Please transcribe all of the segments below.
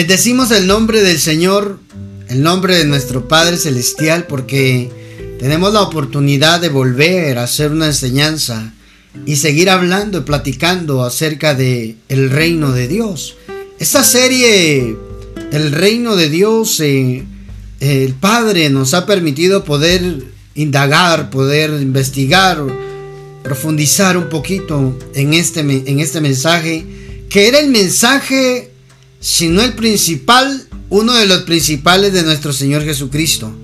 Bendecimos el nombre del Señor, el nombre de nuestro Padre Celestial, porque tenemos la oportunidad de volver a hacer una enseñanza y seguir hablando y platicando acerca de el reino de Dios. Esta serie, el reino de Dios, eh, el Padre nos ha permitido poder indagar, poder investigar, profundizar un poquito en este, en este mensaje, que era el mensaje, si no el principal, uno de los principales de nuestro Señor Jesucristo.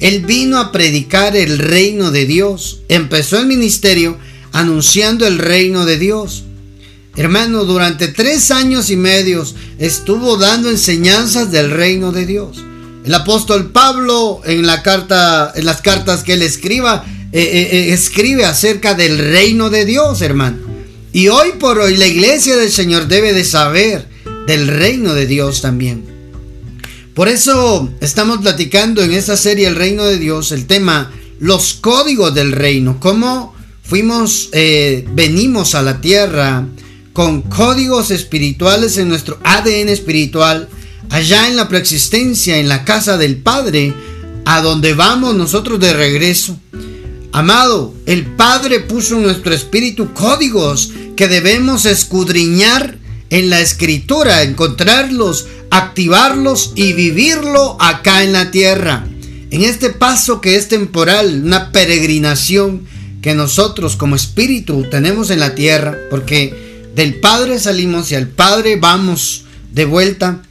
Él vino a predicar el reino de Dios. Empezó el ministerio anunciando el reino de Dios. Hermano, durante tres años y medios estuvo dando enseñanzas del reino de Dios. El apóstol Pablo en las cartas que él escriba, eh, eh, eh, escribe acerca del reino de Dios, hermano. Y hoy por hoy la iglesia del Señor debe de saber del reino de Dios también. Por eso estamos platicando en esta serie El Reino de Dios el tema los códigos del reino, cómo fuimos, eh, venimos a la tierra con códigos espirituales en nuestro ADN espiritual, allá en la preexistencia, en la casa del Padre, a donde vamos nosotros de regreso. Amado, el Padre puso en nuestro espíritu códigos que debemos escudriñar en la escritura, encontrarlos, activarlos y vivirlo acá en la tierra. En este paso que es temporal, una peregrinación que nosotros como espíritu tenemos en la tierra, porque del Padre salimos y al Padre vamos de vuelta.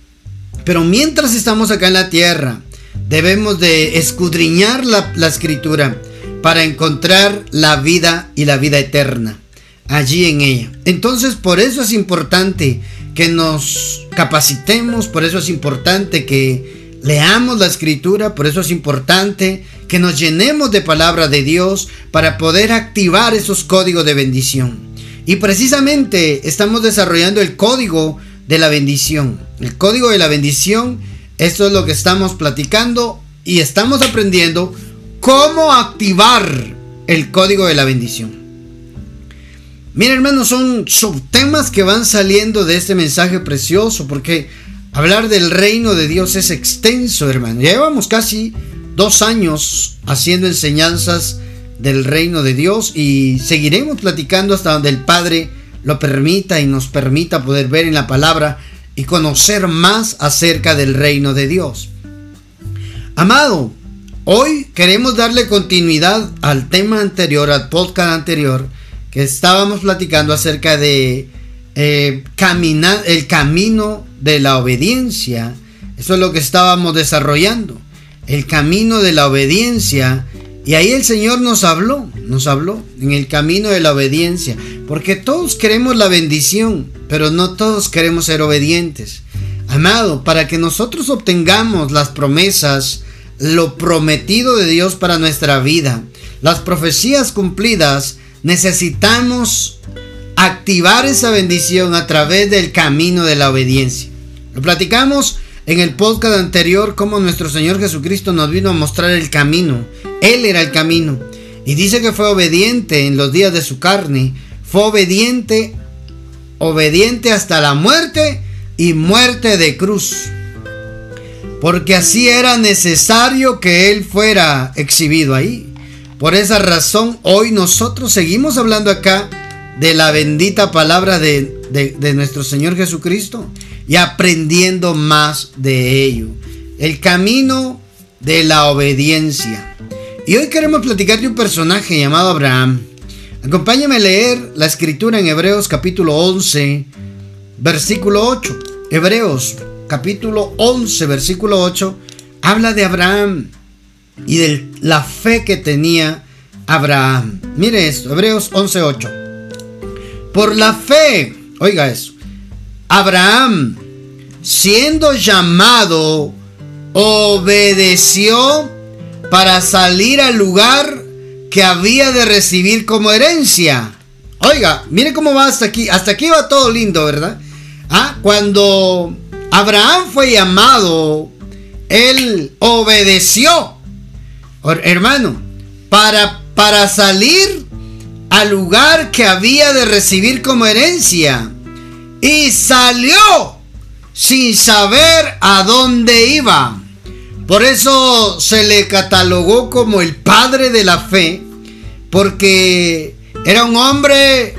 Pero mientras estamos acá en la tierra, debemos de escudriñar la, la escritura para encontrar la vida y la vida eterna allí en ella. Entonces por eso es importante que nos capacitemos, por eso es importante que leamos la escritura, por eso es importante que nos llenemos de palabra de Dios para poder activar esos códigos de bendición. Y precisamente estamos desarrollando el código de la bendición. El código de la bendición, esto es lo que estamos platicando y estamos aprendiendo cómo activar el código de la bendición. Mira, hermanos, son subtemas que van saliendo de este mensaje precioso, porque hablar del reino de Dios es extenso, hermano. Llevamos casi dos años haciendo enseñanzas del reino de Dios y seguiremos platicando hasta donde el Padre lo permita y nos permita poder ver en la palabra y conocer más acerca del reino de Dios. Amado, hoy queremos darle continuidad al tema anterior, al podcast anterior, que estábamos platicando acerca de eh, caminar, el camino de la obediencia. Eso es lo que estábamos desarrollando. El camino de la obediencia. Y ahí el Señor nos habló, nos habló en el camino de la obediencia. Porque todos queremos la bendición, pero no todos queremos ser obedientes. Amado, para que nosotros obtengamos las promesas, lo prometido de Dios para nuestra vida, las profecías cumplidas, necesitamos activar esa bendición a través del camino de la obediencia. Lo platicamos en el podcast anterior como nuestro Señor Jesucristo nos vino a mostrar el camino. Él era el camino. Y dice que fue obediente en los días de su carne. Fue obediente, obediente hasta la muerte y muerte de cruz. Porque así era necesario que Él fuera exhibido ahí. Por esa razón, hoy nosotros seguimos hablando acá de la bendita palabra de, nuestro Señor Jesucristo y aprendiendo más de ello. El camino de la obediencia. Y hoy queremos platicar de un personaje llamado Abraham. Acompáñame a leer la escritura en Hebreos capítulo 11, versículo 8. Hebreos capítulo 11, versículo 8, habla de Abraham y de la fe que tenía Abraham. Mire esto, Hebreos 11:8. Por la fe, oiga eso, Abraham, siendo llamado, obedeció para salir al lugar que había de recibir como herencia. Oiga, mire cómo va hasta aquí. Hasta aquí va todo lindo, ¿verdad? Ah, cuando Abraham fue llamado, él obedeció hermano, para, para salir al lugar que había de recibir como herencia. Y salió sin saber a dónde iba. Por eso se le catalogó como el padre de la fe, porque era un hombre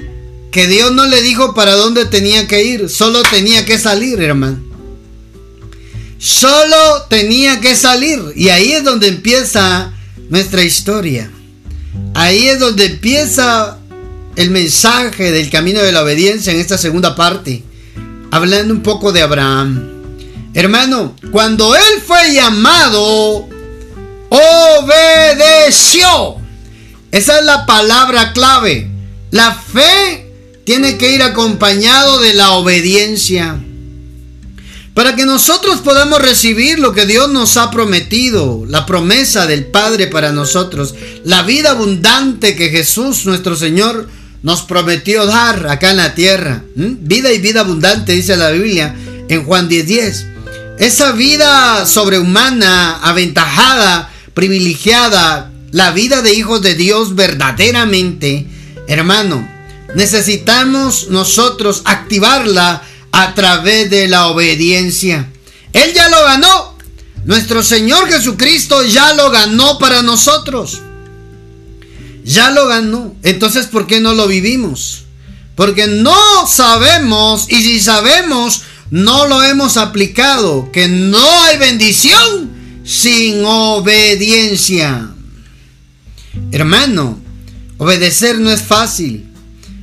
que Dios no le dijo para dónde tenía que ir, solo tenía que salir, hermano. Solo tenía que salir. Y ahí es donde empieza nuestra historia. Ahí es donde empieza el mensaje del camino de la obediencia en esta segunda parte. Hablando un poco de Abraham. Hermano, cuando él fue llamado, obedeció. Esa es la palabra clave. La fe tiene que ir acompañado de la obediencia. Para que nosotros podamos recibir lo que Dios nos ha prometido, la promesa del Padre para nosotros, la vida abundante que Jesús nuestro Señor nos prometió dar acá en la tierra. Vida y vida abundante, dice la Biblia en Juan 10:10. Esa vida sobrehumana, aventajada, privilegiada, la vida de hijos de Dios verdaderamente, hermano, necesitamos nosotros activarla a través de la obediencia. Él ya lo ganó. Nuestro Señor Jesucristo ya lo ganó para nosotros. Ya lo ganó. Entonces, ¿por qué no lo vivimos? Porque no sabemos y si sabemos, no lo hemos aplicado. Que no hay bendición sin obediencia. Hermano, obedecer no es fácil.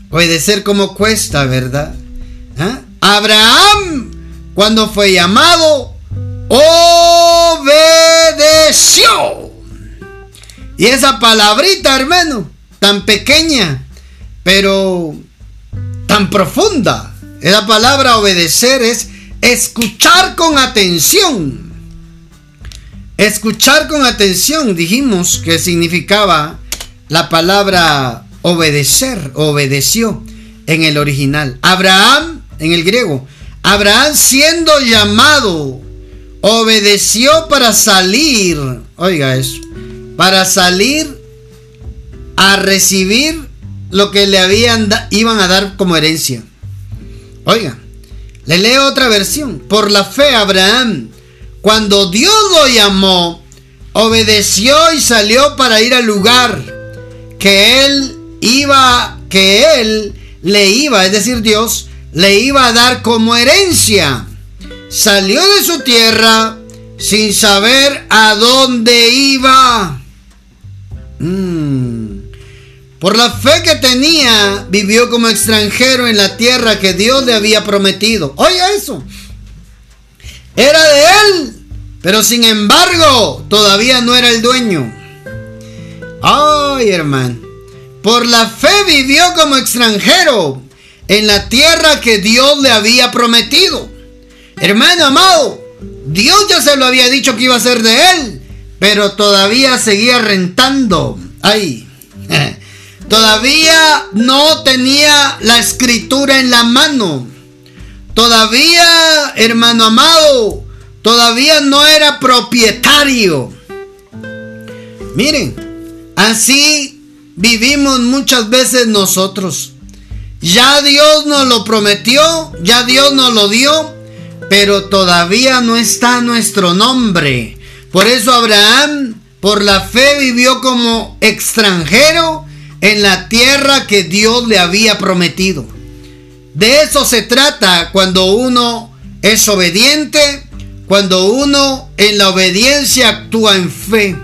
Obedecer como cuesta, ¿verdad? ¿Ah? Abraham, cuando fue llamado, obedeció. Y esa palabrita, hermano, tan pequeña, pero tan profunda. Esa palabra obedecer es escuchar con atención. Escuchar con atención, dijimos que significaba la palabra obedecer, obedeció en el original. Abraham en el griego. Abraham siendo llamado, obedeció para salir, oiga eso, para salir a recibir lo que le habían iban a dar como herencia. Oiga, le leo otra versión. Por la fe Abraham, cuando Dios lo llamó, obedeció y salió para ir al lugar que él iba, que él le iba, es decir, Dios le iba a dar como herencia. Salió de su tierra sin saber a dónde iba. Mm. Por la fe que tenía, vivió como extranjero en la tierra que Dios le había prometido. Oiga eso. Era de él, pero sin embargo, todavía no era el dueño. Ay, hermano. Por la fe vivió como extranjero en la tierra que Dios le había prometido. Hermano amado, Dios ya se lo había dicho que iba a ser de él, pero todavía seguía rentando. Ay, todavía no tenía la escritura en la mano. Todavía, hermano amado, todavía no era propietario. Miren, así vivimos muchas veces nosotros. Ya Dios nos lo prometió, ya Dios nos lo dio, pero todavía no está nuestro nombre. Por eso Abraham, por la fe, vivió como extranjero en la tierra que Dios le había prometido. De eso se trata cuando uno es obediente, cuando uno en la obediencia actúa en fe.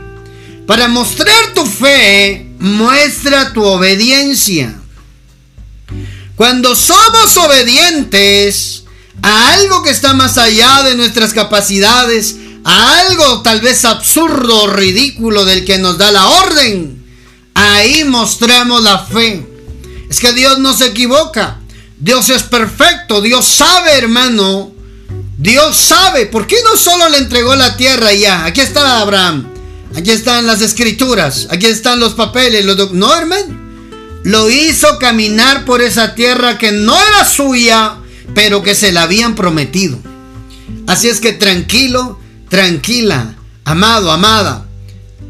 Para mostrar tu fe, muestra tu obediencia. Cuando somos obedientes a algo que está más allá de nuestras capacidades, a algo tal vez absurdo o ridículo del que nos da la orden, ahí mostramos la fe. Es que Dios no se equivoca. Dios es perfecto. Dios sabe, hermano. Dios sabe. ¿Por qué no solo le entregó la tierra ya? Aquí está Abraham. Aquí están las escrituras. Aquí están los papeles. Los no, hermano lo hizo caminar por esa tierra que no era suya, pero que se la habían prometido. Así es que tranquilo, tranquila, amado, amada.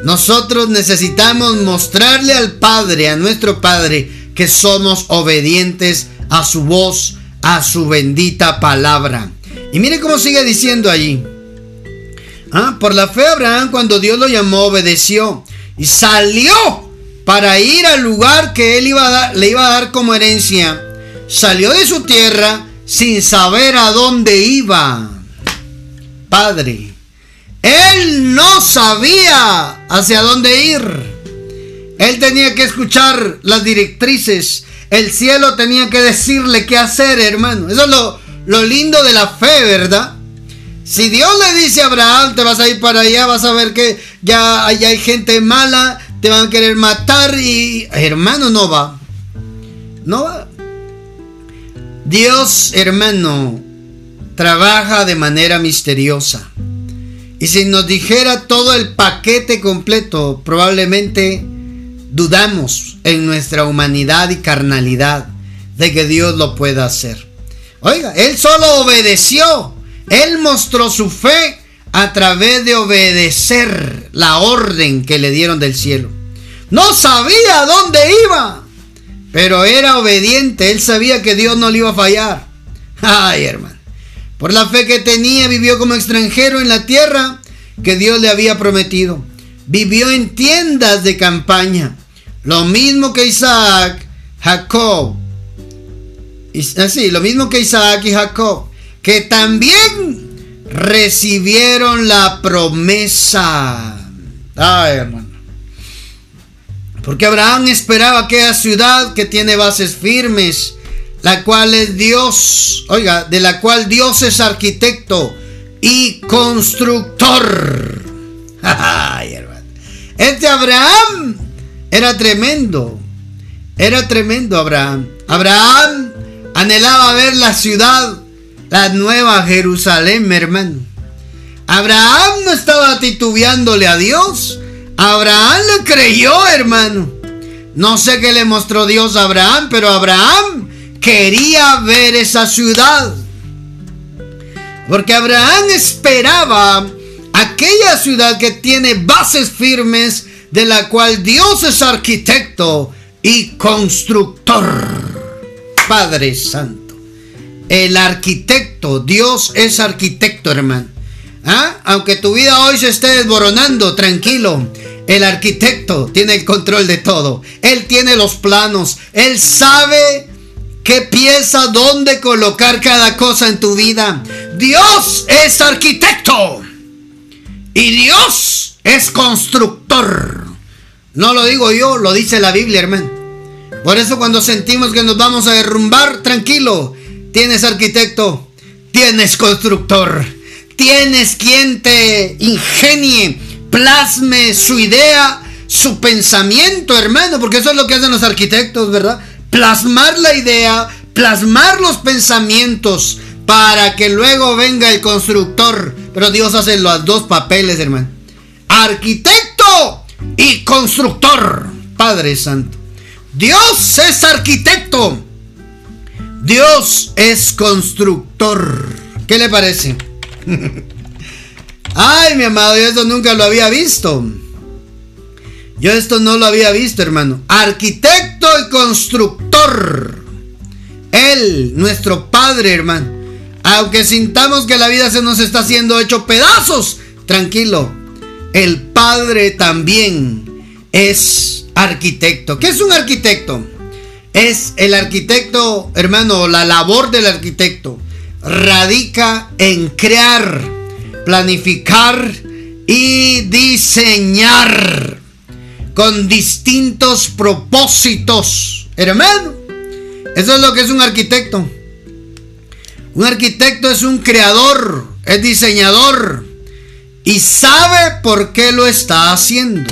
Nosotros necesitamos mostrarle al Padre, a nuestro Padre, que somos obedientes a su voz, a su bendita palabra. Y mire cómo sigue diciendo allí. Ah, por la fe Abraham cuando Dios lo llamó obedeció y salió para ir al lugar que él le iba a dar como herencia. Salió de su tierra sin saber a dónde iba. Padre, él no sabía hacia dónde ir. Él tenía que escuchar las directrices. El cielo tenía que decirle qué hacer, hermano. Eso es lo, lo lindo de la fe, ¿verdad? Si Dios le dice a Abraham, te vas a ir para allá, vas a ver que ya allá hay gente mala, te van a querer matar y hermano no va. No va. Dios, hermano, trabaja de manera misteriosa. Y si nos dijera todo el paquete completo, probablemente dudamos en nuestra humanidad y carnalidad de que Dios lo pueda hacer. Oiga, Él solo obedeció. Él mostró su fe a través de obedecer la orden que le dieron del cielo. No sabía dónde iba, pero era obediente. Él sabía que Dios no le iba a fallar. Ay, hermano. Por la fe que tenía, vivió como extranjero en la tierra que Dios le había prometido. Vivió en tiendas de campaña. Lo mismo que Isaac, Jacob. Así, lo mismo que Isaac y Jacob. Que también recibieron la promesa. Ay, hermano. Porque Abraham esperaba aquella ciudad que tiene bases firmes, la cual es Dios, oiga, de la cual Dios es arquitecto y constructor. Ay, hermano. Este Abraham era tremendo. Era tremendo Abraham. Abraham anhelaba ver la ciudad, la nueva Jerusalén, hermano. Abraham no estaba titubeándole a Dios. Abraham le creyó, hermano. No sé qué le mostró Dios a Abraham, pero Abraham quería ver esa ciudad. Porque Abraham esperaba aquella ciudad que tiene bases firmes, de la cual Dios es arquitecto y constructor. Padre Santo. El arquitecto, Dios es arquitecto, hermano. ¿Ah? Aunque tu vida hoy se esté desboronando, tranquilo. El arquitecto tiene el control de todo. Él tiene los planos. Él sabe qué pieza, dónde colocar cada cosa en tu vida. Dios es arquitecto. Y Dios es constructor. No lo digo yo, lo dice la Biblia, hermano. Por eso cuando sentimos que nos vamos a derrumbar, tranquilo. Tienes arquitecto, tienes constructor, tienes quien te ingenie plasme su idea, su pensamiento, hermano, porque eso es lo que hacen los arquitectos, ¿verdad? Plasmar la idea, plasmar los pensamientos para que luego venga el constructor. Pero Dios hace los dos papeles, hermano. Arquitecto y constructor, Padre Santo. Dios es arquitecto. Dios es constructor. ¿Qué le parece? Ay, mi amado, yo esto nunca lo había visto. Yo esto no lo había visto, hermano. Arquitecto y constructor. Él, nuestro Padre, hermano. Aunque sintamos que la vida se nos está haciendo hecho pedazos, tranquilo. El Padre también es arquitecto. ¿Qué es un arquitecto? Es el arquitecto, hermano, la labor del arquitecto radica en crear planificar y diseñar con distintos propósitos. Hermano, eso es lo que es un arquitecto. Un arquitecto es un creador, es diseñador y sabe por qué lo está haciendo.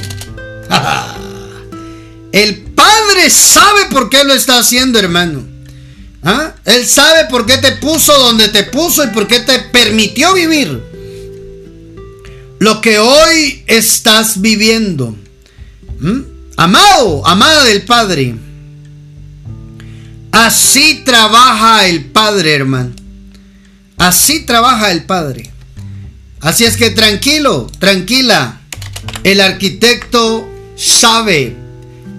El Padre sabe por qué lo está haciendo, hermano. ¿Ah? Él sabe por qué te puso donde te puso y por qué te permitió vivir lo que hoy estás viviendo. ¿Mm? Amado, amada del Padre. Así trabaja el Padre, hermano. Así trabaja el Padre. Así es que tranquilo, tranquila. El arquitecto sabe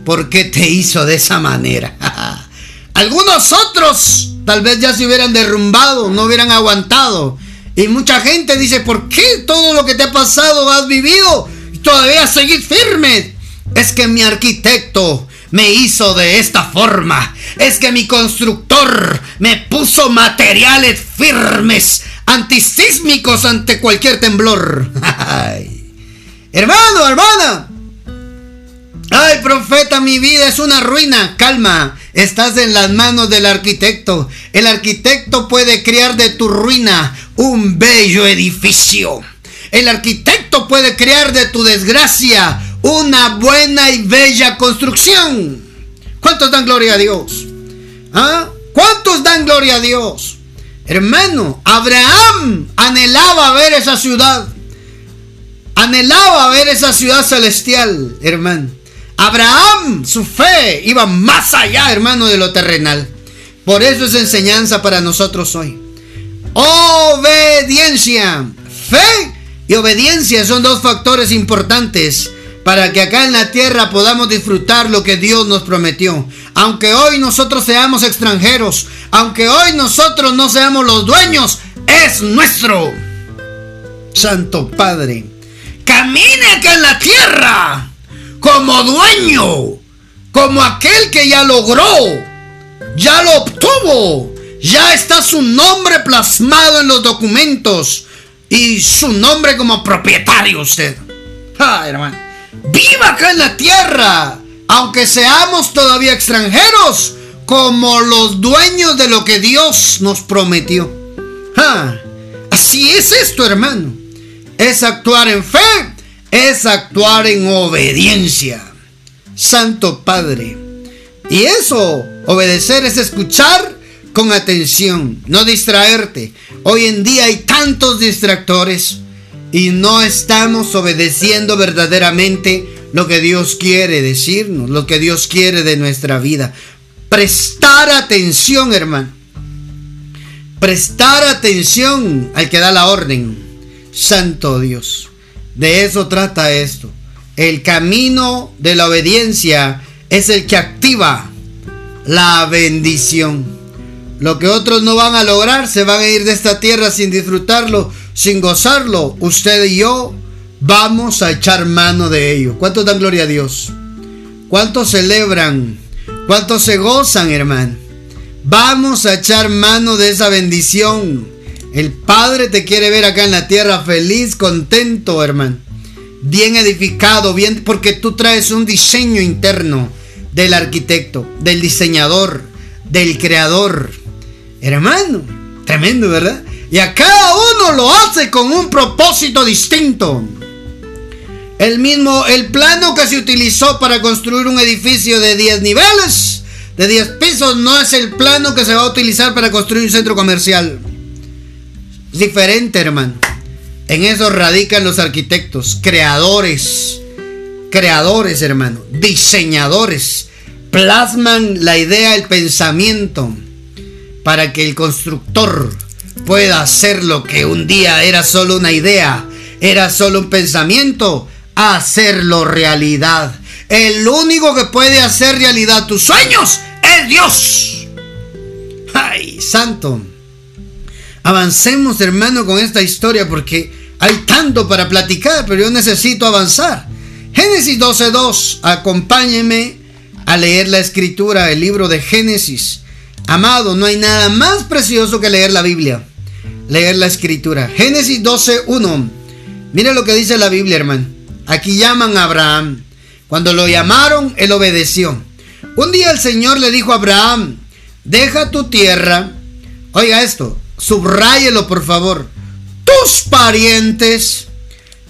por qué te hizo de esa manera. Algunos otros tal vez ya se hubieran derrumbado, no hubieran aguantado Y mucha gente dice, ¿por qué todo lo que te ha pasado has vivido y todavía seguir firme? Es que mi arquitecto me hizo de esta forma. Es que mi constructor me puso materiales firmes, antisísmicos ante cualquier temblor. Hermano, hermana. Ay, profeta, mi vida es una ruina. Calma, estás en las manos del arquitecto. El arquitecto puede crear de tu ruina un bello edificio. El arquitecto puede crear de tu desgracia una buena y bella construcción. ¿Cuántos dan gloria a Dios? ¿Ah? ¿Cuántos dan gloria a Dios? Hermano, Abraham anhelaba ver esa ciudad. Anhelaba ver esa ciudad celestial, hermano. Abraham, su fe iba más allá, hermano, de lo terrenal. Por eso es enseñanza para nosotros hoy. Obediencia. Fe y obediencia son dos factores importantes para que acá en la tierra podamos disfrutar lo que Dios nos prometió. Aunque hoy nosotros seamos extranjeros, aunque hoy nosotros no seamos los dueños, es nuestro. Santo Padre, camine acá en la tierra como dueño, como aquel que ya logró, ya lo obtuvo, ya está su nombre plasmado en los documentos y su nombre como propietario usted. Ah, hermano viva acá en la tierra, aunque seamos todavía extranjeros, como los dueños de lo que Dios nos prometió. así es esto, hermano. Es actuar en fe, es actuar en obediencia. Santo Padre. Y eso, obedecer es escuchar con atención, no distraerte. Hoy en día hay tantos distractores y no estamos obedeciendo verdaderamente lo que Dios quiere decirnos, lo que Dios quiere de nuestra vida. Prestar atención, hermano. Prestar atención al que da la orden. Santo Dios. De eso trata esto. El camino de la obediencia es el que activa la bendición. Lo que otros no van a lograr, se van a ir de esta tierra sin disfrutarlo sin gozarlo, usted y yo vamos a echar mano de ello. ¿Cuántos dan gloria a Dios? ¿Cuántos celebran? ¿Cuántos se gozan, hermano? Vamos a echar mano de esa bendición. El Padre te quiere ver acá en la tierra feliz, contento, hermano. Bien edificado, bien, porque tú traes un diseño interno del arquitecto, del diseñador, del creador. Hermano, tremendo, ¿verdad? Y a cada uno lo hace con un propósito distinto. El mismo, el plano que se utilizó para construir un edificio de 10 niveles, de 10 pisos, no es el plano que se va a utilizar para construir un centro comercial. Diferente, hermano. En eso radican los arquitectos, creadores, creadores, hermano, diseñadores. Plasman la idea, el pensamiento, para que el constructor pueda hacer lo que un día era solo una idea, era solo un pensamiento, hacerlo realidad. El único que puede hacer realidad tus sueños es Dios. Ay, santo. Avancemos, hermano, con esta historia porque hay tanto para platicar, pero yo necesito avanzar. Génesis 12.2, acompáñeme a leer la escritura, el libro de Génesis. Amado, no hay nada más precioso que leer la Biblia. Leer la escritura. Génesis 12.1. Mire lo que dice la Biblia, hermano. Aquí llaman a Abraham. Cuando lo llamaron, él obedeció. Un día el Señor le dijo a Abraham, deja tu tierra. Oiga esto, subráyelo por favor. Tus parientes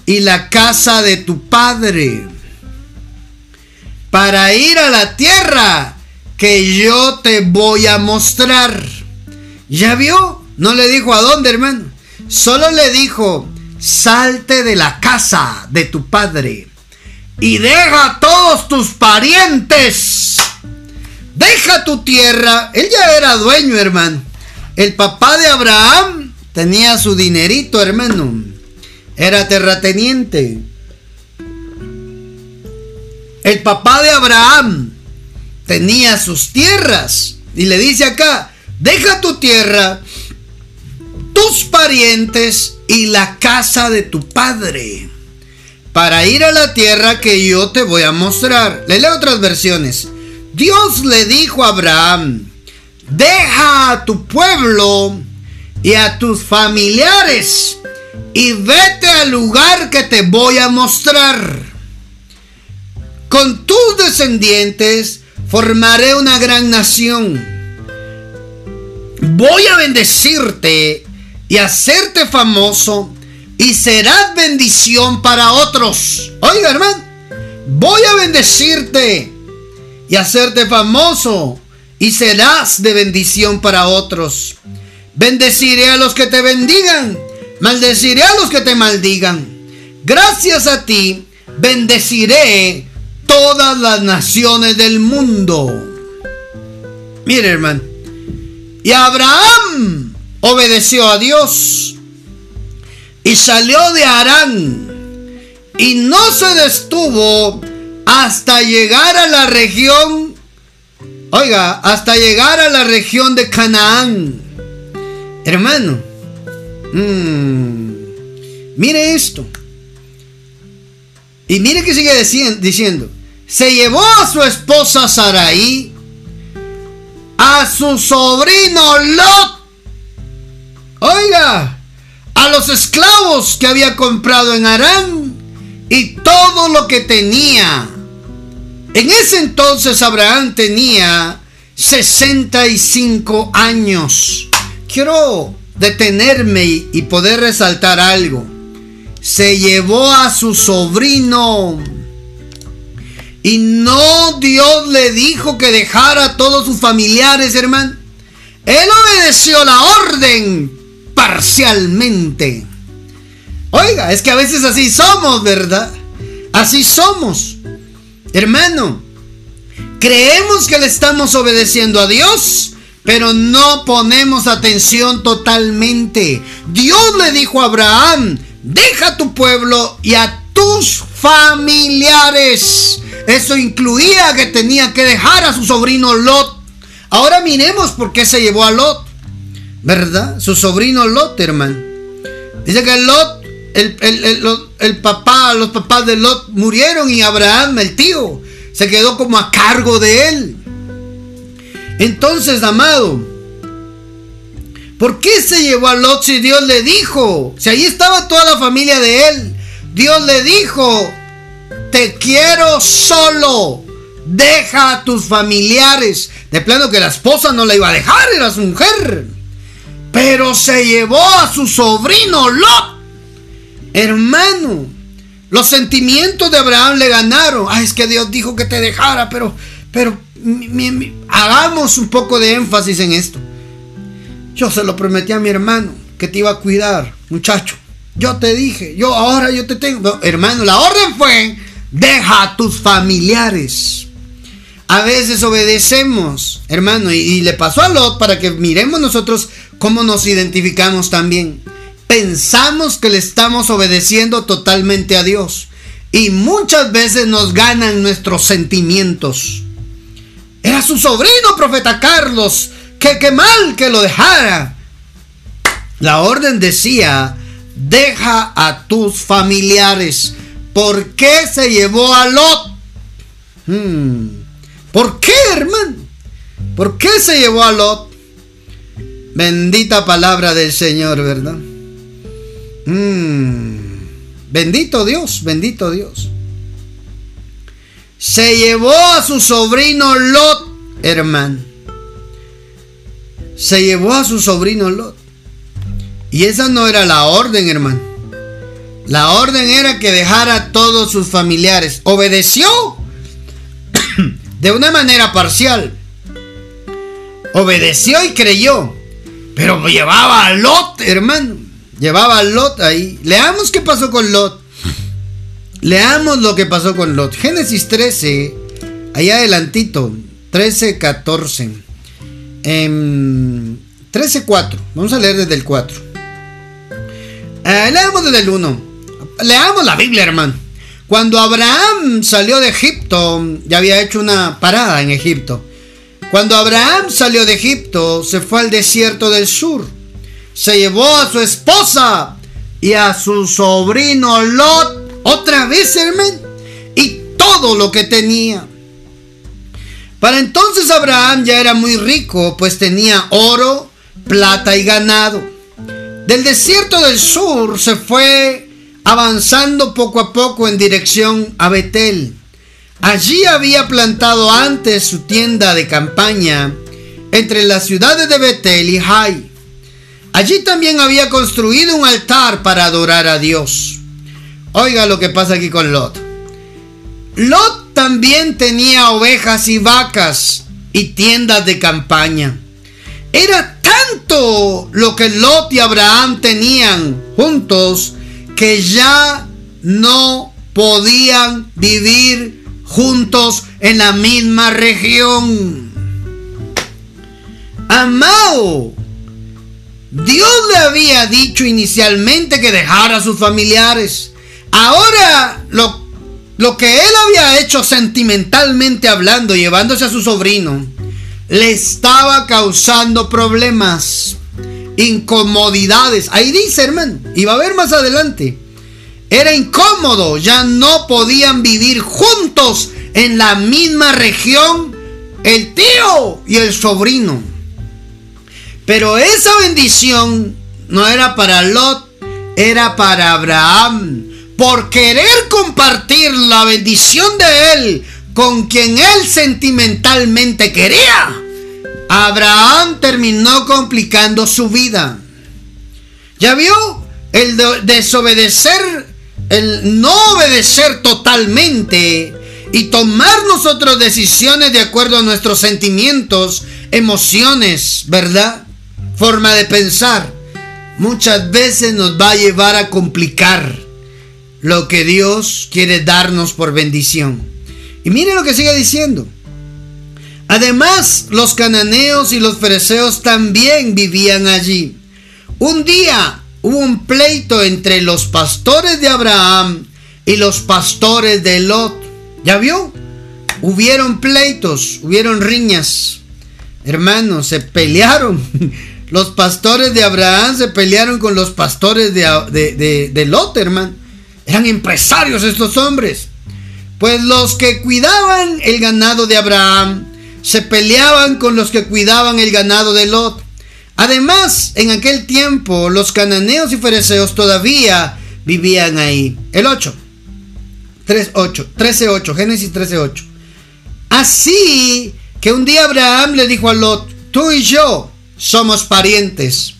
y la casa de tu padre. Para ir a la tierra que yo te voy a mostrar. ¿Ya vio? No le dijo a dónde, hermano. Solo le dijo, salte de la casa de tu padre y deja a todos tus parientes. Deja tu tierra. Él ya era dueño, hermano. El papá de Abraham tenía su dinerito, hermano. Era terrateniente. El papá de Abraham tenía sus tierras. Y le dice acá, deja tu tierra tus parientes y la casa de tu padre, para ir a la tierra que yo te voy a mostrar. Le leo otras versiones. Dios le dijo a Abraham, deja a tu pueblo y a tus familiares y vete al lugar que te voy a mostrar. Con tus descendientes formaré una gran nación. Voy a bendecirte y hacerte famoso y serás bendición para otros. Oiga, hermano, voy a bendecirte y hacerte famoso y serás de bendición para otros. Bendeciré a los que te bendigan, maldeciré a los que te maldigan. Gracias a ti, bendeciré todas las naciones del mundo. Mire, hermano. Y Abraham obedeció a Dios y salió de Arán y no se detuvo hasta llegar a la región, oiga, hasta llegar a la región de Canaán. Hermano, mmm, mire esto. Y mire que sigue diciendo, se llevó a su esposa Saraí, a su sobrino Lot, oiga, a los esclavos que había comprado en Arán y todo lo que tenía. En ese entonces Abraham tenía 65 años. Quiero detenerme y poder resaltar algo. Se llevó a su sobrino. Y no Dios le dijo que dejara a todos sus familiares, hermano. Él obedeció la orden parcialmente. Oiga, es que a veces así somos, ¿verdad? Así somos. Hermano, creemos que le estamos obedeciendo a Dios, pero no ponemos atención totalmente. Dios le dijo a Abraham, deja tu pueblo y a tus familiares. Eso incluía que tenía que dejar a su sobrino Lot. Ahora miremos por qué se llevó a Lot. ¿Verdad? Su sobrino Lot, hermano. Dice que Lot, el, el, papá, los papás de Lot murieron y Abraham, el tío, se quedó como a cargo de él. Entonces, amado, ¿por qué se llevó a Lot si Dios le dijo? Si ahí estaba toda la familia de él. Dios le dijo, te quiero solo. Deja a tus familiares. De plano que la esposa no la iba a dejar, era su mujer. Pero se llevó a su sobrino Lot. Hermano, los sentimientos de Abraham le ganaron. Ay, es que Dios dijo que te dejara, pero, pero hagamos un poco de énfasis en esto. Yo se lo prometí a mi hermano que te iba a cuidar, muchacho. Yo te dije, yo ahora yo te tengo. hermano, la orden fue, deja a tus familiares. A veces obedecemos, hermano, y, le pasó a Lot para que miremos nosotros cómo nos identificamos también. Pensamos que le estamos obedeciendo totalmente a Dios. Y muchas veces nos ganan nuestros sentimientos. Era su sobrino, profeta Carlos. Que qué mal que lo dejara. La orden decía, deja a tus familiares. ¿Por qué se llevó a Lot? Hmm. ¿Por qué, hermano? ¿Por qué se llevó a Lot? Bendita palabra del Señor, ¿verdad? Mm. Bendito Dios, bendito Dios. Se llevó a su sobrino Lot, hermano. Se llevó a su sobrino Lot. Y esa no era la orden, hermano. La orden era que dejara a todos sus familiares. Obedeció de una manera parcial. Obedeció y creyó. Pero llevaba a Lot, hermano. Llevaba a Lot ahí. Leamos qué pasó con Lot. Leamos lo que pasó con Lot. Génesis 13, allá adelantito. 13, 14. 13, 4. Vamos a leer desde el 4. Eh, leamos desde el 1. Leamos la Biblia, hermano. Cuando Abraham salió de Egipto, ya había hecho una parada en Egipto. Cuando Abraham salió de Egipto, se fue al desierto del sur. Se llevó a su esposa y a su sobrino Lot otra vez, hermano, y todo lo que tenía. Para entonces Abraham ya era muy rico, pues tenía oro, plata y ganado. Del desierto del sur se fue avanzando poco a poco en dirección a Betel. Allí había plantado antes su tienda de campaña entre las ciudades de Betel y Jai. Allí también había construido un altar para adorar a Dios. Oiga lo que pasa aquí con Lot. Lot también tenía ovejas y vacas y tiendas de campaña. Era tanto lo que Lot y Abraham tenían juntos que ya no podían vivir juntos en la misma región. Amado, Dios le había dicho inicialmente que dejara a sus familiares. Ahora lo, lo que él había hecho sentimentalmente hablando, llevándose a su sobrino, le estaba causando problemas, incomodidades. Ahí dice, hermano, y va a ver más adelante. Era incómodo, ya no podían vivir juntos en la misma región el tío y el sobrino. Pero esa bendición no era para Lot, era para Abraham. Por querer compartir la bendición de él con quien él sentimentalmente quería, Abraham terminó complicando su vida. ¿Ya vio? El desobedecer el no obedecer totalmente y tomar nosotros decisiones de acuerdo a nuestros sentimientos, emociones, ¿verdad? Forma de pensar, muchas veces nos va a llevar a complicar lo que Dios quiere darnos por bendición. Y mire lo que sigue diciendo. Además, los cananeos y los fereceos también vivían allí. Un día hubo un pleito entre los pastores de Abraham y los pastores de Lot. ¿Ya vio? Hubieron pleitos, hubieron riñas. Hermanos, se pelearon. Los pastores de Abraham se pelearon con los pastores de, de, Lot, hermano. Eran empresarios estos hombres. Pues los que cuidaban el ganado de Abraham se peleaban con los que cuidaban el ganado de Lot. Además, en aquel tiempo los cananeos y fereceos todavía vivían ahí. El 8. 3.8. 13.8. Génesis 13.8. Así que un día Abraham le dijo a Lot, tú y yo somos parientes.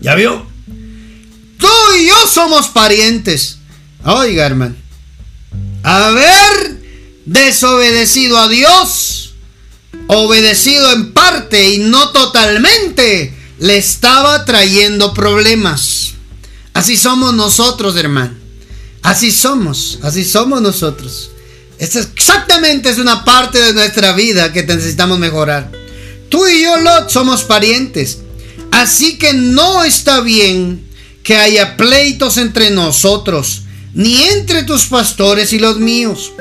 ¿Ya vio? Tú y yo somos parientes. Oiga, hermano. Haber desobedecido a Dios obedecido en parte y no totalmente, le estaba trayendo problemas. Así somos nosotros, hermano. Así somos, así somos nosotros. Esta exactamente es una parte de nuestra vida que necesitamos mejorar. Tú y yo, Lot, somos parientes. Así que no está bien que haya pleitos entre nosotros, ni entre tus pastores y los míos.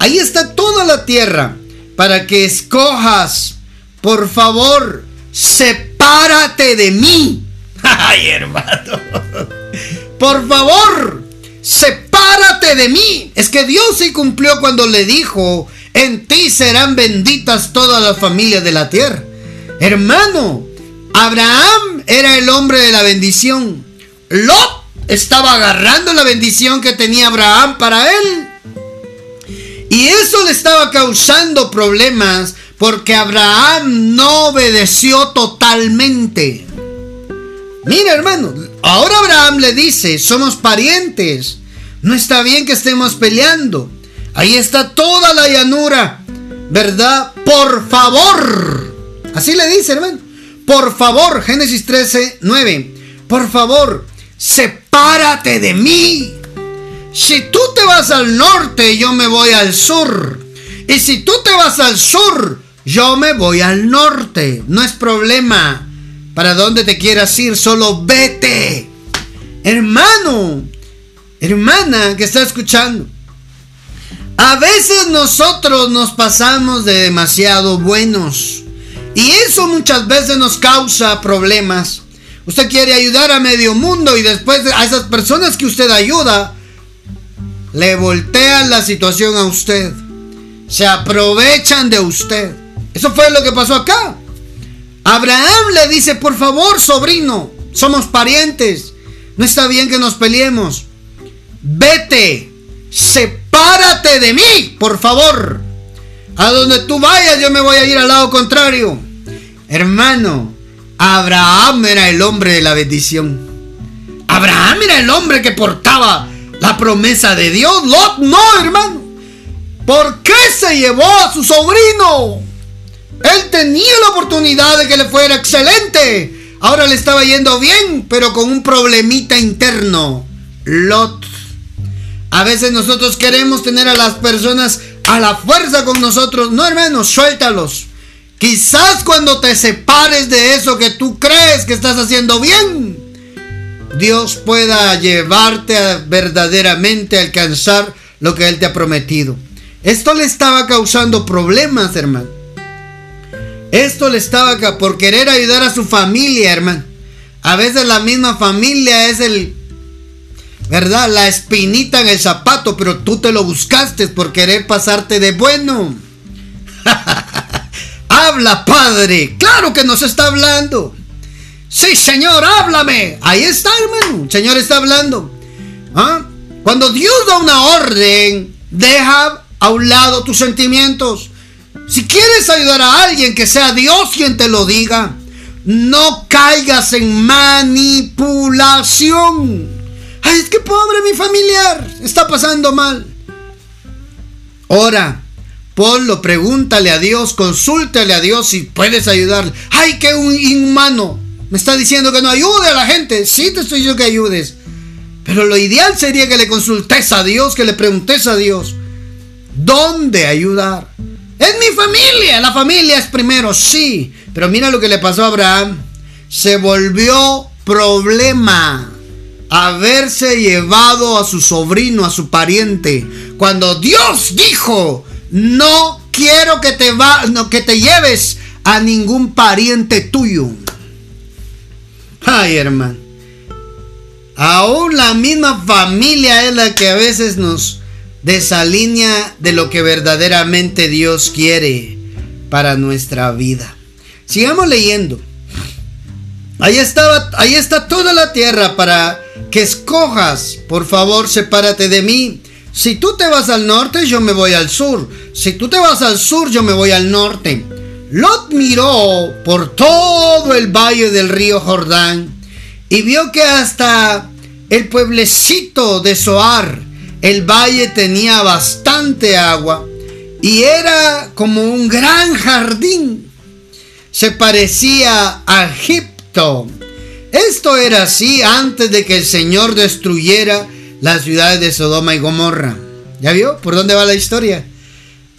Ahí está toda la tierra para que escojas. Por favor, sepárate de mí. Ay, hermano. Por favor, sepárate de mí. Es que Dios sí cumplió cuando le dijo, en ti serán benditas todas las familias de la tierra. Hermano, Abraham era el hombre de la bendición. Lot estaba agarrando la bendición que tenía Abraham para él. Y eso le estaba causando problemas porque Abraham no obedeció totalmente. Mira hermano, ahora Abraham le dice, somos parientes. No está bien que estemos peleando. Ahí está toda la llanura, ¿verdad? Por favor. Así le dice, hermano. Por favor, Génesis 13, 9. Por favor, sepárate de mí. Si tú te vas al norte, yo me voy al sur. Y si tú te vas al sur, yo me voy al norte. No es problema. Para dónde te quieras ir, solo vete. Hermano, hermana que está escuchando. A veces nosotros nos pasamos de demasiado buenos. Y eso muchas veces nos causa problemas. Usted quiere ayudar a medio mundo y después a esas personas que usted ayuda, le voltean la situación a usted. Se aprovechan de usted. Eso fue lo que pasó acá. Abraham le dice, por favor, sobrino, somos parientes. No está bien que nos peleemos. Vete, sepárate de mí, por favor. A donde tú vayas, yo me voy a ir al lado contrario. Hermano, Abraham era el hombre de la bendición. Abraham era el hombre que portaba la promesa de Dios. Lot no, hermano. ¿Por qué se llevó a su sobrino? Él tenía la oportunidad de que le fuera excelente. Ahora le estaba yendo bien, pero con un problemita interno. Lot. A veces nosotros queremos tener a las personas a la fuerza con nosotros. No, hermano, suéltalos. Quizás cuando te separes de eso que tú crees que estás haciendo bien, Dios pueda llevarte a verdaderamente alcanzar lo que Él te ha prometido. Esto le estaba causando problemas, hermano. Esto le estaba por querer ayudar a su familia, hermano. A veces la misma familia es el, ¿verdad? La espinita en el zapato, pero tú te lo buscaste por querer pasarte de bueno. Habla, Padre. Claro que nos está hablando. Sí, Señor, háblame. Ahí está, hermano. El Señor está hablando. ¿Ah? Cuando Dios da una orden, deja a un lado tus sentimientos. Si quieres ayudar a alguien, que sea Dios quien te lo diga. No caigas en manipulación. Ay, es que pobre mi familiar. Está pasando mal. Ora. Ponlo, pregúntale a Dios, consúltale a Dios si puedes ayudarle. ¡Ay, qué inhumano! Me está diciendo que no ayude a la gente. Sí, te estoy diciendo que ayudes. Pero lo ideal sería que le consultes a Dios, que le preguntes a Dios. ¿Dónde ayudar? Es mi familia. La familia es primero, sí. Pero mira lo que le pasó a Abraham. Se volvió problema haberse llevado a su sobrino, a su pariente. Cuando Dios dijo, no quiero que te, va, no, que te lleves a ningún pariente tuyo. Ay, hermano. Aún la misma familia es la que a veces nos desalinea de lo que verdaderamente Dios quiere para nuestra vida. Sigamos leyendo. Ahí, estaba, ahí está toda la tierra para que escojas. Por favor, sepárate de mí si tú te vas al norte, yo me voy al sur. Si tú te vas al sur, yo me voy al norte. Lot miró por todo el valle del río Jordán y vio que hasta el pueblecito de Soar, el valle tenía bastante agua y era como un gran jardín. Se parecía a Egipto. Esto era así antes de que el Señor destruyera las ciudades de Sodoma y Gomorra. ¿Ya vio? ¿Por dónde va la historia?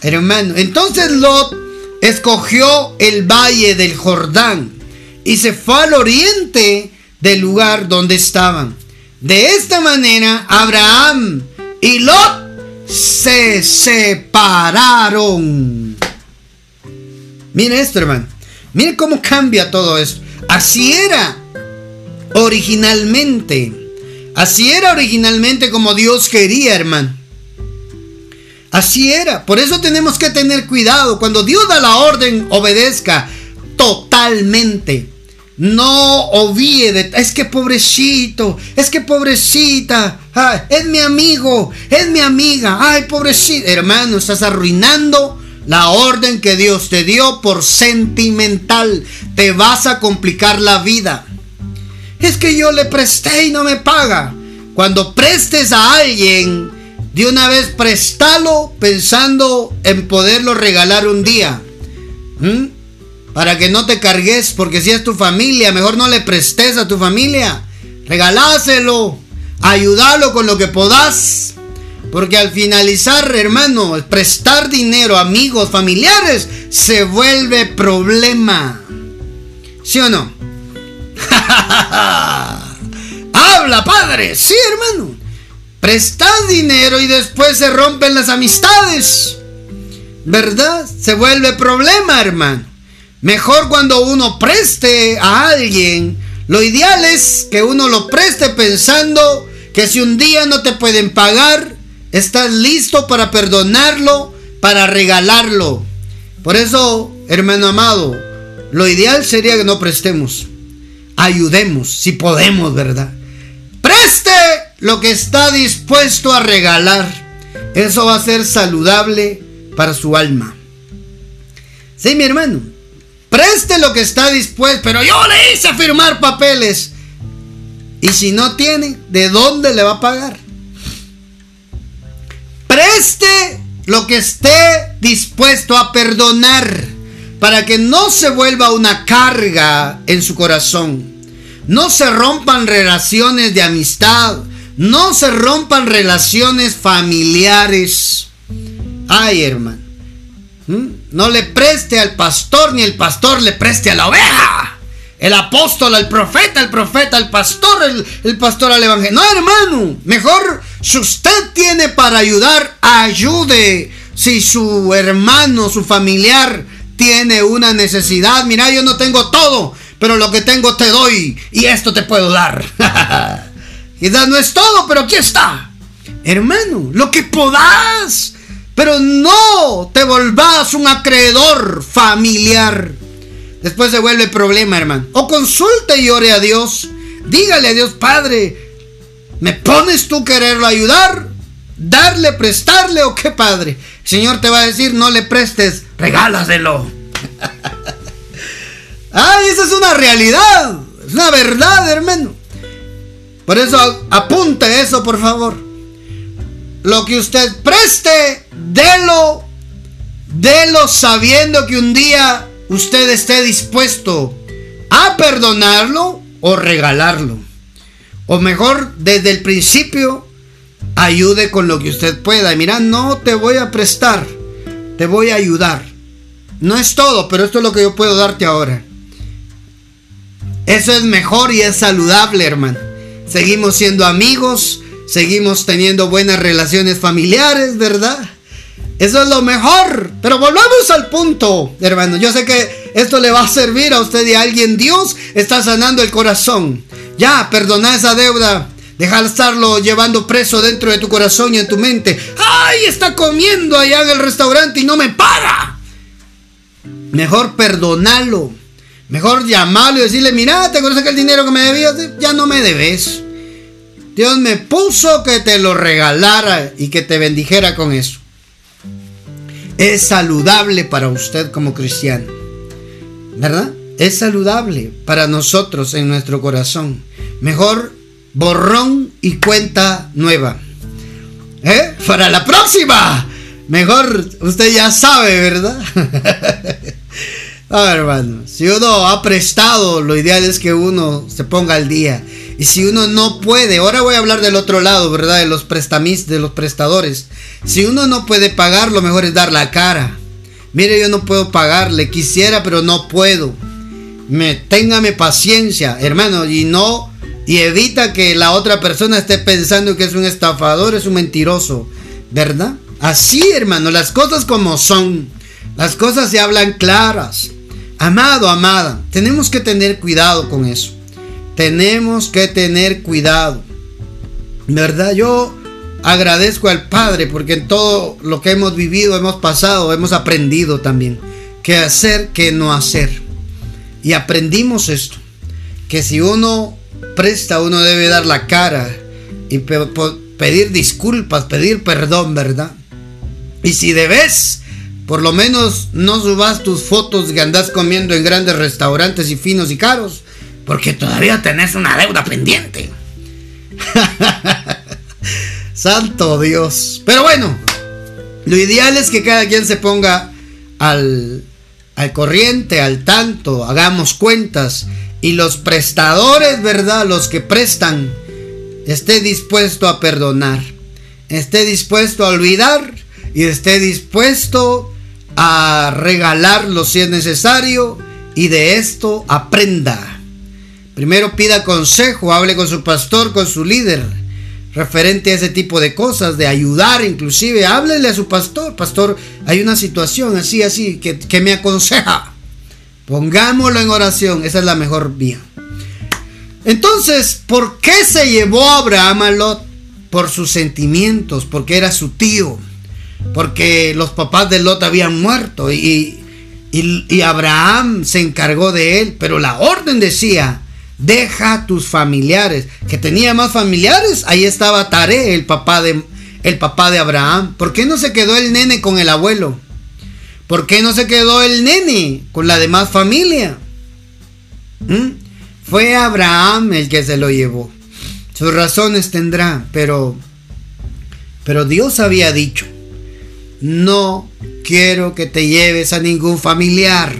Hermano, entonces Lot escogió el valle del Jordán y se fue al oriente del lugar donde estaban. De esta manera, Abraham y Lot se separaron. Mire esto, hermano. Mire cómo cambia todo esto. Así era originalmente. Así era originalmente como Dios quería, hermano. Así era. Por eso tenemos que tener cuidado. Cuando Dios da la orden, obedezca totalmente. No obvíe Es que pobrecito. Es que pobrecita. es mi amigo. Es mi amiga. Ay, pobrecito. Hermano, estás arruinando la orden que Dios te dio por sentimental. Te vas a complicar la vida es que yo le presté y no me paga. Cuando prestes a alguien, de una vez préstalo pensando en poderlo regalar un día. ¿Mm? Para que no te cargues, porque si es tu familia, mejor no le prestes a tu familia. Regaláselo, ayúdalo con lo que podás. Porque al finalizar, hermano, prestar dinero a amigos, familiares, se vuelve problema. ¿Sí o no? Habla, padre. Sí, hermano. Prestas dinero y después se rompen las amistades. ¿Verdad? Se vuelve problema, hermano. Mejor cuando uno preste a alguien Lo ideal es que uno lo preste pensando que si un día no te pueden pagar, estás listo para perdonarlo, para regalarlo. Por eso, hermano amado, lo ideal sería que no prestemos. Ayudemos, si podemos, ¿verdad? Preste lo que está dispuesto a regalar. Eso va a ser saludable para su alma. Sí, mi hermano. Preste lo que está dispuesto. Pero yo le hice firmar papeles. Y si no tiene, ¿de dónde le va a pagar? Preste lo que esté dispuesto a perdonar para que no se vuelva una carga en su corazón. No se rompan relaciones de amistad, no se rompan relaciones familiares. Ay, hermano. No le preste al pastor ni el pastor le preste a la oveja. El apóstol al profeta, el profeta al pastor, el, el pastor al evangelio. No, hermano. Mejor si usted tiene para ayudar, ayude. Si su hermano, su familiar tiene una necesidad, mira, yo no tengo todo, pero lo que tengo te doy y esto te puedo dar. Quizás no es todo, pero aquí está. Hermano, lo que podás, pero no te volvás un acreedor familiar. Después se vuelve problema, hermano. O consulte y ore a Dios. Dígale a Dios, Padre, ¿me pones tú quererlo ayudar? ¿Darle, prestarle o qué, Padre? Señor te va a decir, no le prestes, regálaselo. Ay, esa es una realidad. Es una verdad, hermano. Por eso apunte eso, por favor. Lo que usted preste, délo. Délo sabiendo que un día usted esté dispuesto a perdonarlo o regalarlo. O mejor, desde el principio, ayude con lo que usted pueda. Mira, no te voy a prestar, te voy a ayudar. No es todo, pero esto es lo que yo puedo darte ahora. Eso es mejor y es saludable, hermano. Seguimos siendo amigos, seguimos teniendo buenas relaciones familiares, ¿verdad? Eso es lo mejor. Pero volvamos al punto, hermano. Yo sé que esto le va a servir a usted y a alguien. Dios está sanando el corazón. Ya, perdona esa deuda. Deja de estarlo llevando preso dentro de tu corazón y en tu mente. ¡Ay! Está comiendo allá en el restaurante y no me para. Mejor perdonarlo. Mejor llamarlo y decirle, mira, ¿te acuerdas que el dinero que me debías? Ya no me debes. Dios me puso que te lo regalara y que te bendijera con eso es saludable para usted como cristiano. ¿Verdad? Es saludable para nosotros en nuestro corazón. Mejor borrón y cuenta nueva. ¿Eh? Para la próxima. Mejor usted ya sabe, ¿verdad? ah, hermano, si uno ha prestado, lo ideal es que uno se ponga al día. Y si uno no puede, ahora voy a hablar del otro lado, ¿verdad? De los prestamistas, de los prestadores. Si uno no puede pagar, lo mejor es dar la cara. Mire, yo no puedo pagarle, quisiera, pero no puedo. Me, téngame paciencia, hermano, y no, y evita que la otra persona esté pensando que es un estafador, es un mentiroso, ¿verdad? Así, hermano, las cosas como son, las cosas se hablan claras. Amado, amada, tenemos que tener cuidado con eso. Tenemos que tener cuidado. ¿Verdad? Yo agradezco al Padre porque en todo lo que hemos vivido, hemos pasado, hemos aprendido también qué hacer, qué no hacer. Y aprendimos esto, que si uno presta, uno debe dar la cara y pedir disculpas, pedir perdón, ¿verdad? Y si debes, por lo menos no subas tus fotos que andas comiendo en grandes restaurantes y finos y caros, porque todavía tenés una deuda pendiente. Santo Dios. Pero bueno, lo ideal es que cada quien se ponga al, al corriente, al tanto, hagamos cuentas. Y los prestadores, ¿verdad? Los que prestan, esté dispuesto a perdonar, esté dispuesto a olvidar y esté dispuesto a regalarlo si es necesario y de esto aprenda. Primero pida consejo, hable con su pastor, con su líder, referente a ese tipo de cosas, de ayudar inclusive. Háblele a su pastor, pastor, hay una situación así, así, que, me aconseja. Pongámoslo en oración, esa es la mejor vía. Entonces, ¿por qué se llevó a Abraham a Lot? Por sus sentimientos, porque era su tío, porque los papás de Lot habían muerto y, y, Abraham se encargó de él, pero la orden decía, deja a tus familiares, que tenía más familiares, ahí estaba Tare, el papá de, el papá de Abraham. ¿Por qué no se quedó el nene con el abuelo? ¿Por qué no se quedó el nene con la demás familia? ¿Mm? Fue Abraham el que se lo llevó. Sus razones tendrá, pero pero Dios había dicho, no quiero que te lleves a ningún familiar.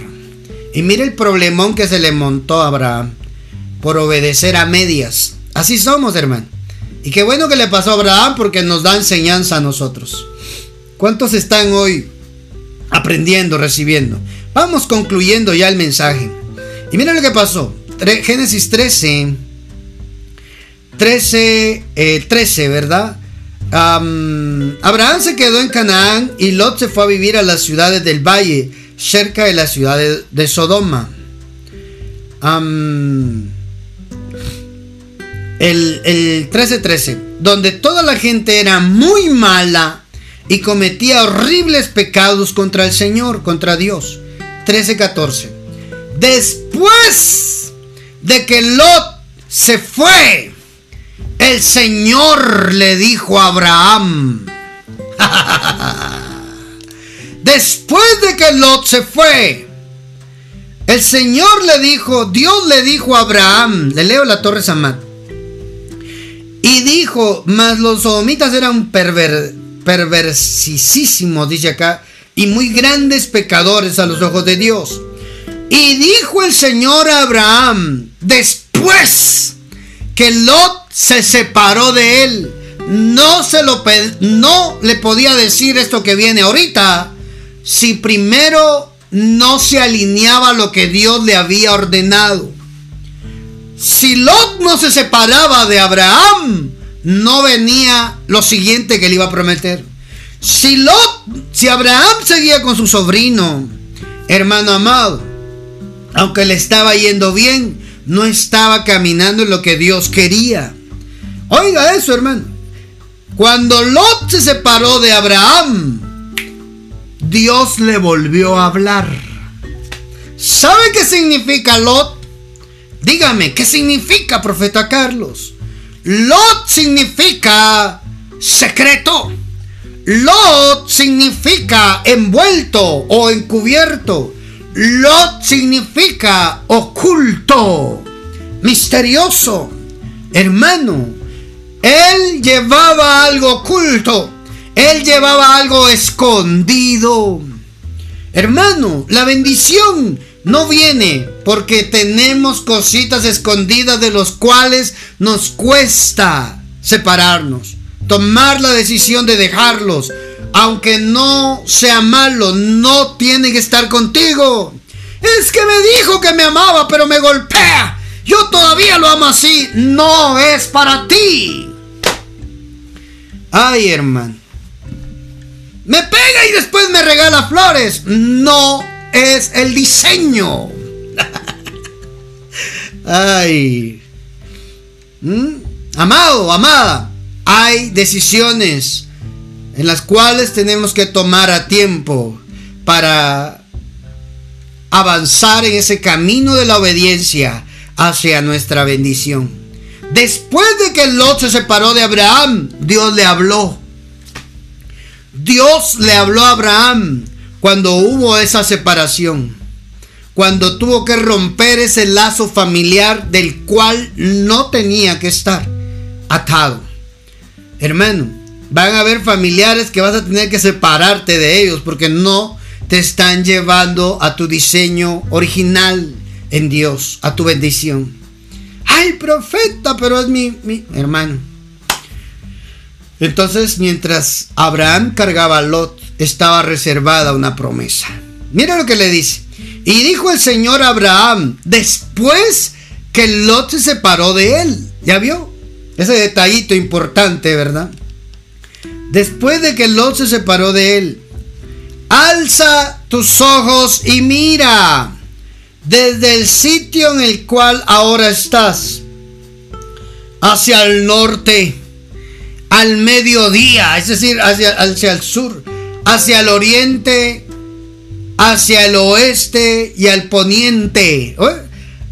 Y mire el problemón que se le montó a Abraham por obedecer a medias. Así somos, hermano. Y qué bueno que le pasó a Abraham porque nos da enseñanza a nosotros. ¿Cuántos están hoy aprendiendo, recibiendo? Vamos concluyendo ya el mensaje. Y mira lo que pasó. Génesis 13. 13, 13, ¿verdad? Abraham se quedó en Canaán y Lot se fue a vivir a las ciudades del valle, cerca de la ciudad de, Sodoma. el, el 13:13, donde toda la gente era muy mala y cometía horribles pecados contra el Señor, contra Dios. 13:14. Después de que Lot se fue, el Señor le dijo a Abraham, después de que Lot se fue, el Señor le dijo, Dios le dijo a Abraham, le leo la Torre Samad, y dijo, mas los sodomitas eran perver, dice acá, y muy grandes pecadores a los ojos de Dios. Y dijo el Señor a Abraham, después que Lot se separó de él, no se lo no le podía decir esto que viene ahorita si primero no se alineaba lo que Dios le había ordenado. Si Lot no se separaba de Abraham, no venía lo siguiente que le iba a prometer. Si Lot, si Abraham seguía con su sobrino, hermano amado, aunque le estaba yendo bien, no estaba caminando en lo que Dios quería. Oiga eso, hermano. Cuando Lot se separó de Abraham, Dios le volvió a hablar. ¿Sabe qué significa Lot? Dígame, ¿qué significa, profeta Carlos? Lot significa secreto. Lot significa envuelto o encubierto. Lot significa oculto, misterioso. Hermano, él llevaba algo oculto. Él llevaba algo escondido. Hermano, la bendición no viene porque tenemos cositas escondidas de los cuales nos cuesta separarnos. Tomar la decisión de dejarlos aunque no sea malo, no tiene que estar contigo. Es que me dijo que me amaba, pero me golpea. Yo todavía lo amo así. No es para ti. Ay, hermano. Me pega y después me regala flores. No es el diseño. Ay. ¿Mm? Amado, amada. Hay decisiones en las cuales tenemos que tomar a tiempo para avanzar en ese camino de la obediencia hacia nuestra bendición. Después de que Lot se separó de Abraham, Dios le habló. Dios le habló a Abraham cuando hubo esa separación, cuando tuvo que romper ese lazo familiar del cual no tenía que estar atado. Hermano, Van a haber familiares que vas a tener que separarte de ellos porque no te están llevando a tu diseño original en Dios, a tu bendición. Ay, profeta, pero es mi, mi hermano. Entonces, mientras Abraham cargaba a Lot, estaba reservada una promesa. Mira lo que le dice. Y dijo el Señor Abraham, después que Lot se separó de él. ¿Ya vio? Ese detallito importante, ¿verdad? Después de que Lot se separó de él, alza tus ojos y mira desde el sitio en el cual ahora estás. hacia el norte, al mediodía, es decir, hacia, hacia el sur, hacia el oriente, hacia el oeste y al poniente.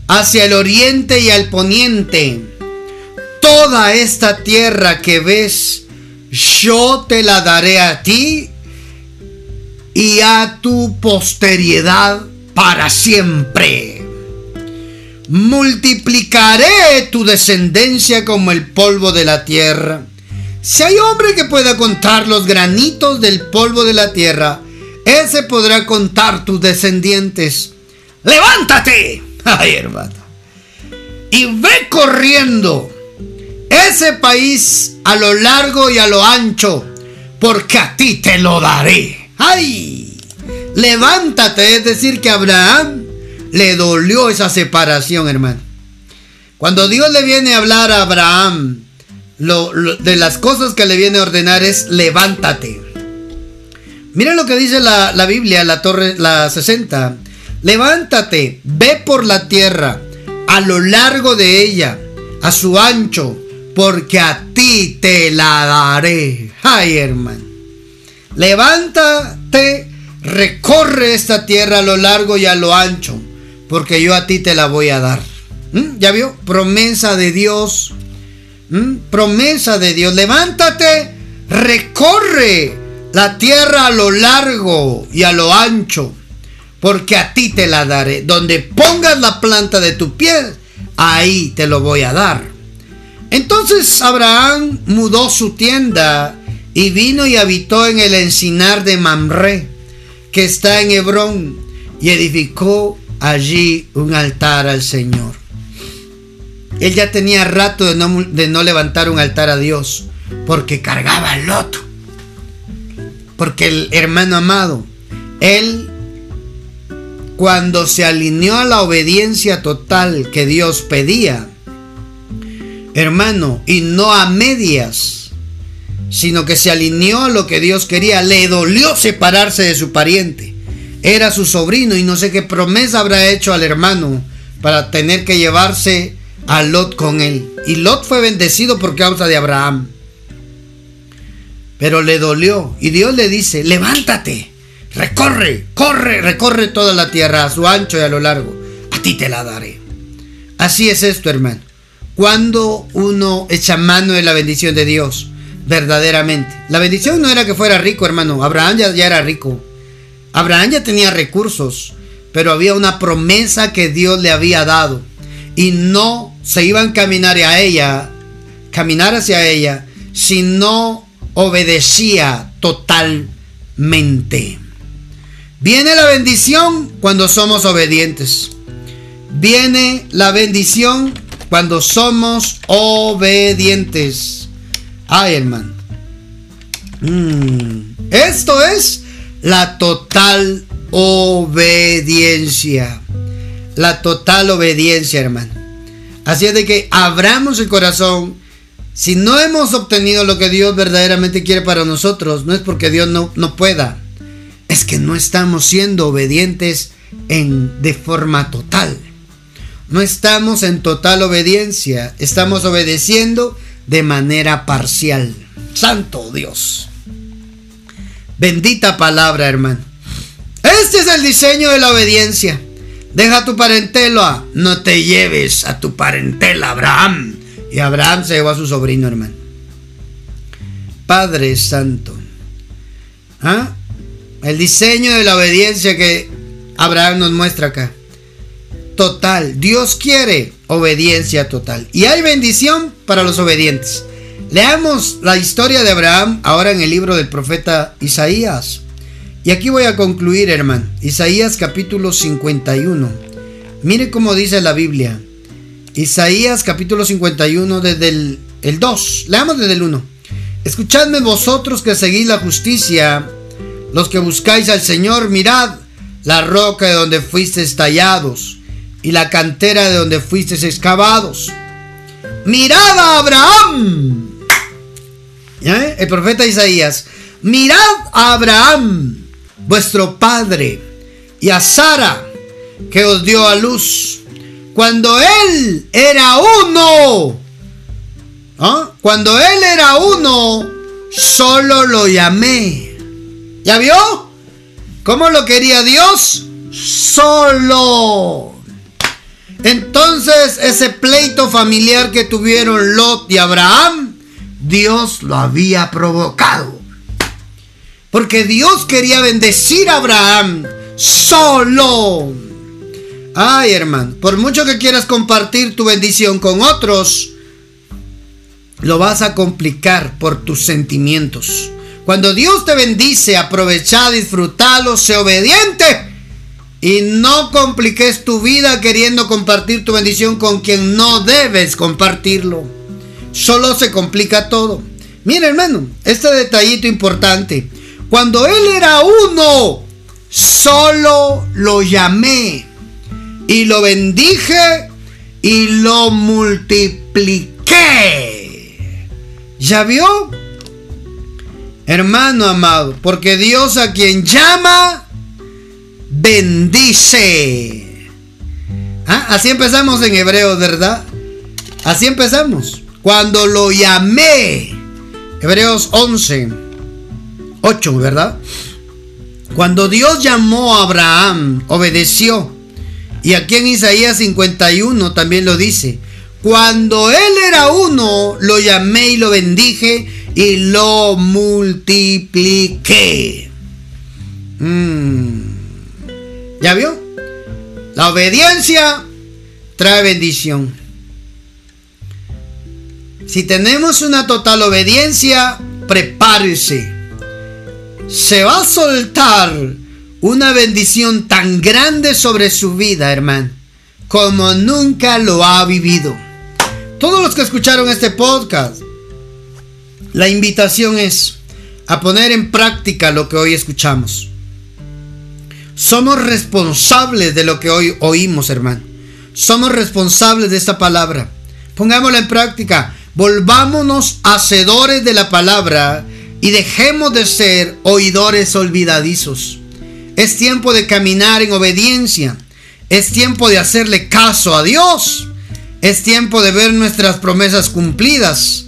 Hacia el oriente y al poniente. Toda esta tierra que ves, yo te la daré a ti y a tu posteridad para siempre. Multiplicaré tu descendencia como el polvo de la tierra. Si hay hombre que pueda contar los granitos del polvo de la tierra, ese podrá contar tus descendientes. ¡Levántate! Ay. Y ve corriendo ese país a lo largo y a lo ancho, porque a ti te lo daré. ¡Ay! Levántate, es decir, que a Abraham le dolió esa separación, hermano. Cuando Dios le viene a hablar a Abraham, lo, de las cosas que le viene a ordenar es levántate. Mira lo que dice la, la Biblia, la torre, la 60. Levántate, ve por la tierra, a lo largo de ella, a su ancho, porque a ti te la daré. Ay, hermano. Levántate, recorre esta tierra a lo largo y a lo ancho, porque yo a ti te la voy a dar. ¿Mm? ¿Ya vio? Promesa de Dios. ¿Mm? Promesa de Dios. Levántate, recorre la tierra a lo largo y a lo ancho, porque a ti te la daré. Donde pongas la planta de tu pie, ahí te lo voy a dar. Entonces Abraham mudó su tienda y vino y habitó en el encinar de Mamre, que está en Hebrón, y edificó allí un altar al Señor. Él ya tenía rato de no, de no levantar un altar a Dios, porque cargaba el loto. Porque el hermano amado, él cuando se alineó a la obediencia total que Dios pedía, hermano, y no a medias, sino que se alineó a lo que Dios quería, le dolió separarse de su pariente. Era su sobrino y no sé qué promesa habrá hecho al hermano para tener que llevarse a Lot con él. Y Lot fue bendecido por causa de Abraham pero le dolió. Y Dios le dice, levántate, recorre, corre, recorre toda la tierra a su ancho y a lo largo. A ti te la daré. Así es esto, hermano. Cuando uno echa mano de la bendición de Dios, verdaderamente. La bendición no era que fuera rico, hermano. Abraham ya, era rico. Abraham ya tenía recursos, pero había una promesa que Dios le había dado. Y no se iban a caminar a ella, caminar hacia ella, si no obedecía totalmente. Viene la bendición cuando somos obedientes. Viene la bendición cuando somos obedientes. Ay, hermano. Mm. Esto es la total obediencia. La total obediencia, hermano. Así es de que abramos el corazón si no hemos obtenido lo que Dios verdaderamente quiere para nosotros, no es porque Dios no, no pueda, es que no estamos siendo obedientes en, de forma total. No estamos en total obediencia, estamos obedeciendo de manera parcial. Santo Dios. Bendita palabra, hermano. Este es el diseño de la obediencia. Deja tu parentela, no te lleves a tu parentela, Abraham. Y Abraham se llevó a su sobrino, hermano. Padre Santo. ¿Ah? El diseño de la obediencia que Abraham nos muestra acá. Total. Dios quiere obediencia total. Y hay bendición para los obedientes. Leamos la historia de Abraham ahora en el libro del profeta Isaías. Y aquí voy a concluir, hermano. Isaías capítulo 51. Mire cómo dice la Biblia. Isaías capítulo 51 desde el, 2. Leamos desde el 1. Escuchadme vosotros que seguís la justicia, los que buscáis al Señor, mirad la roca de donde fuisteis tallados y la cantera de donde fuisteis excavados. Mirad a Abraham. El profeta Isaías. Mirad a Abraham, vuestro padre, y a Sara, que os dio a luz cuando él era uno ¿Ah? Cuando él era uno, solo lo llamé. ¿Ya vio? ¿Cómo lo quería Dios? Solo. Entonces ese pleito familiar que tuvieron Lot y Abraham, Dios lo había provocado. Porque Dios quería bendecir a Abraham solo. Ay, hermano, por mucho que quieras compartir tu bendición con otros, lo vas a complicar por tus sentimientos. Cuando Dios te bendice, aprovecha, disfrútalo, sé obediente y no compliques tu vida queriendo compartir tu bendición con quien no debes compartirlo. Solo se complica todo. Mira, hermano, este detallito importante. Cuando él era uno, solo lo llamé y lo bendije y lo multipliqué. ¿Ya vio? Hermano amado, porque Dios a quien llama, bendice. ¿Ah? Así empezamos en hebreo, ¿verdad? Así empezamos. Cuando lo llamé, Hebreos 11, 8, ¿verdad? Cuando Dios llamó a Abraham, obedeció. Y aquí en Isaías 51 también lo dice. Cuando él era uno, lo llamé y lo bendije y lo multipliqué. Mm. ¿Ya vio? La obediencia trae bendición. Si tenemos una total obediencia, prepárese. Se va a soltar una bendición tan grande sobre su vida, hermano, como nunca lo ha vivido. Todos los que escucharon este podcast, la invitación es a poner en práctica lo que hoy escuchamos. Somos responsables de lo que hoy oímos, hermano. Somos responsables de esta palabra. Pongámosla en práctica. Volvámonos hacedores de la palabra y dejemos de ser oidores olvidadizos. Es tiempo de caminar en obediencia. Es tiempo de hacerle caso a Dios. Es tiempo de ver nuestras promesas cumplidas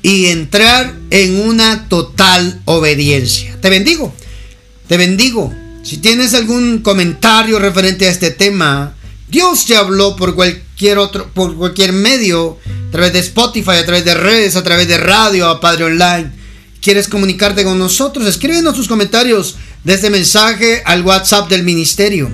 y entrar en una total obediencia. Te bendigo. Te bendigo. Si tienes algún comentario referente a este tema, Dios te habló por cualquier otro, por cualquier medio, a través de Spotify, a través de redes, a través de radio, a Padre Online. ¿Quieres comunicarte con nosotros? Escríbenos tus comentarios de este mensaje al WhatsApp del ministerio.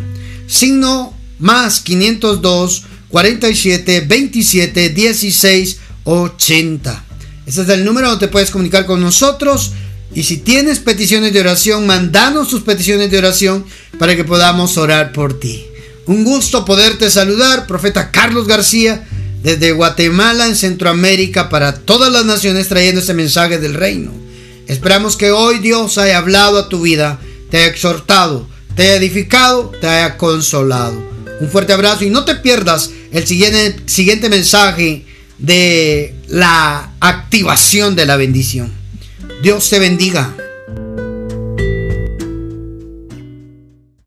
Signo más 502 47 27 16 80. Ese es el número donde puedes comunicar con nosotros. Y si tienes peticiones de oración, mandanos tus peticiones de oración para que podamos orar por ti. Un gusto poderte saludar, profeta Carlos García, desde Guatemala en Centroamérica para todas las naciones trayendo este mensaje del reino. Esperamos que hoy Dios haya hablado a tu vida, te haya exhortado, te haya edificado, te haya consolado. Un fuerte abrazo y no te pierdas el siguiente, siguiente mensaje de la activación de la bendición. Dios te bendiga.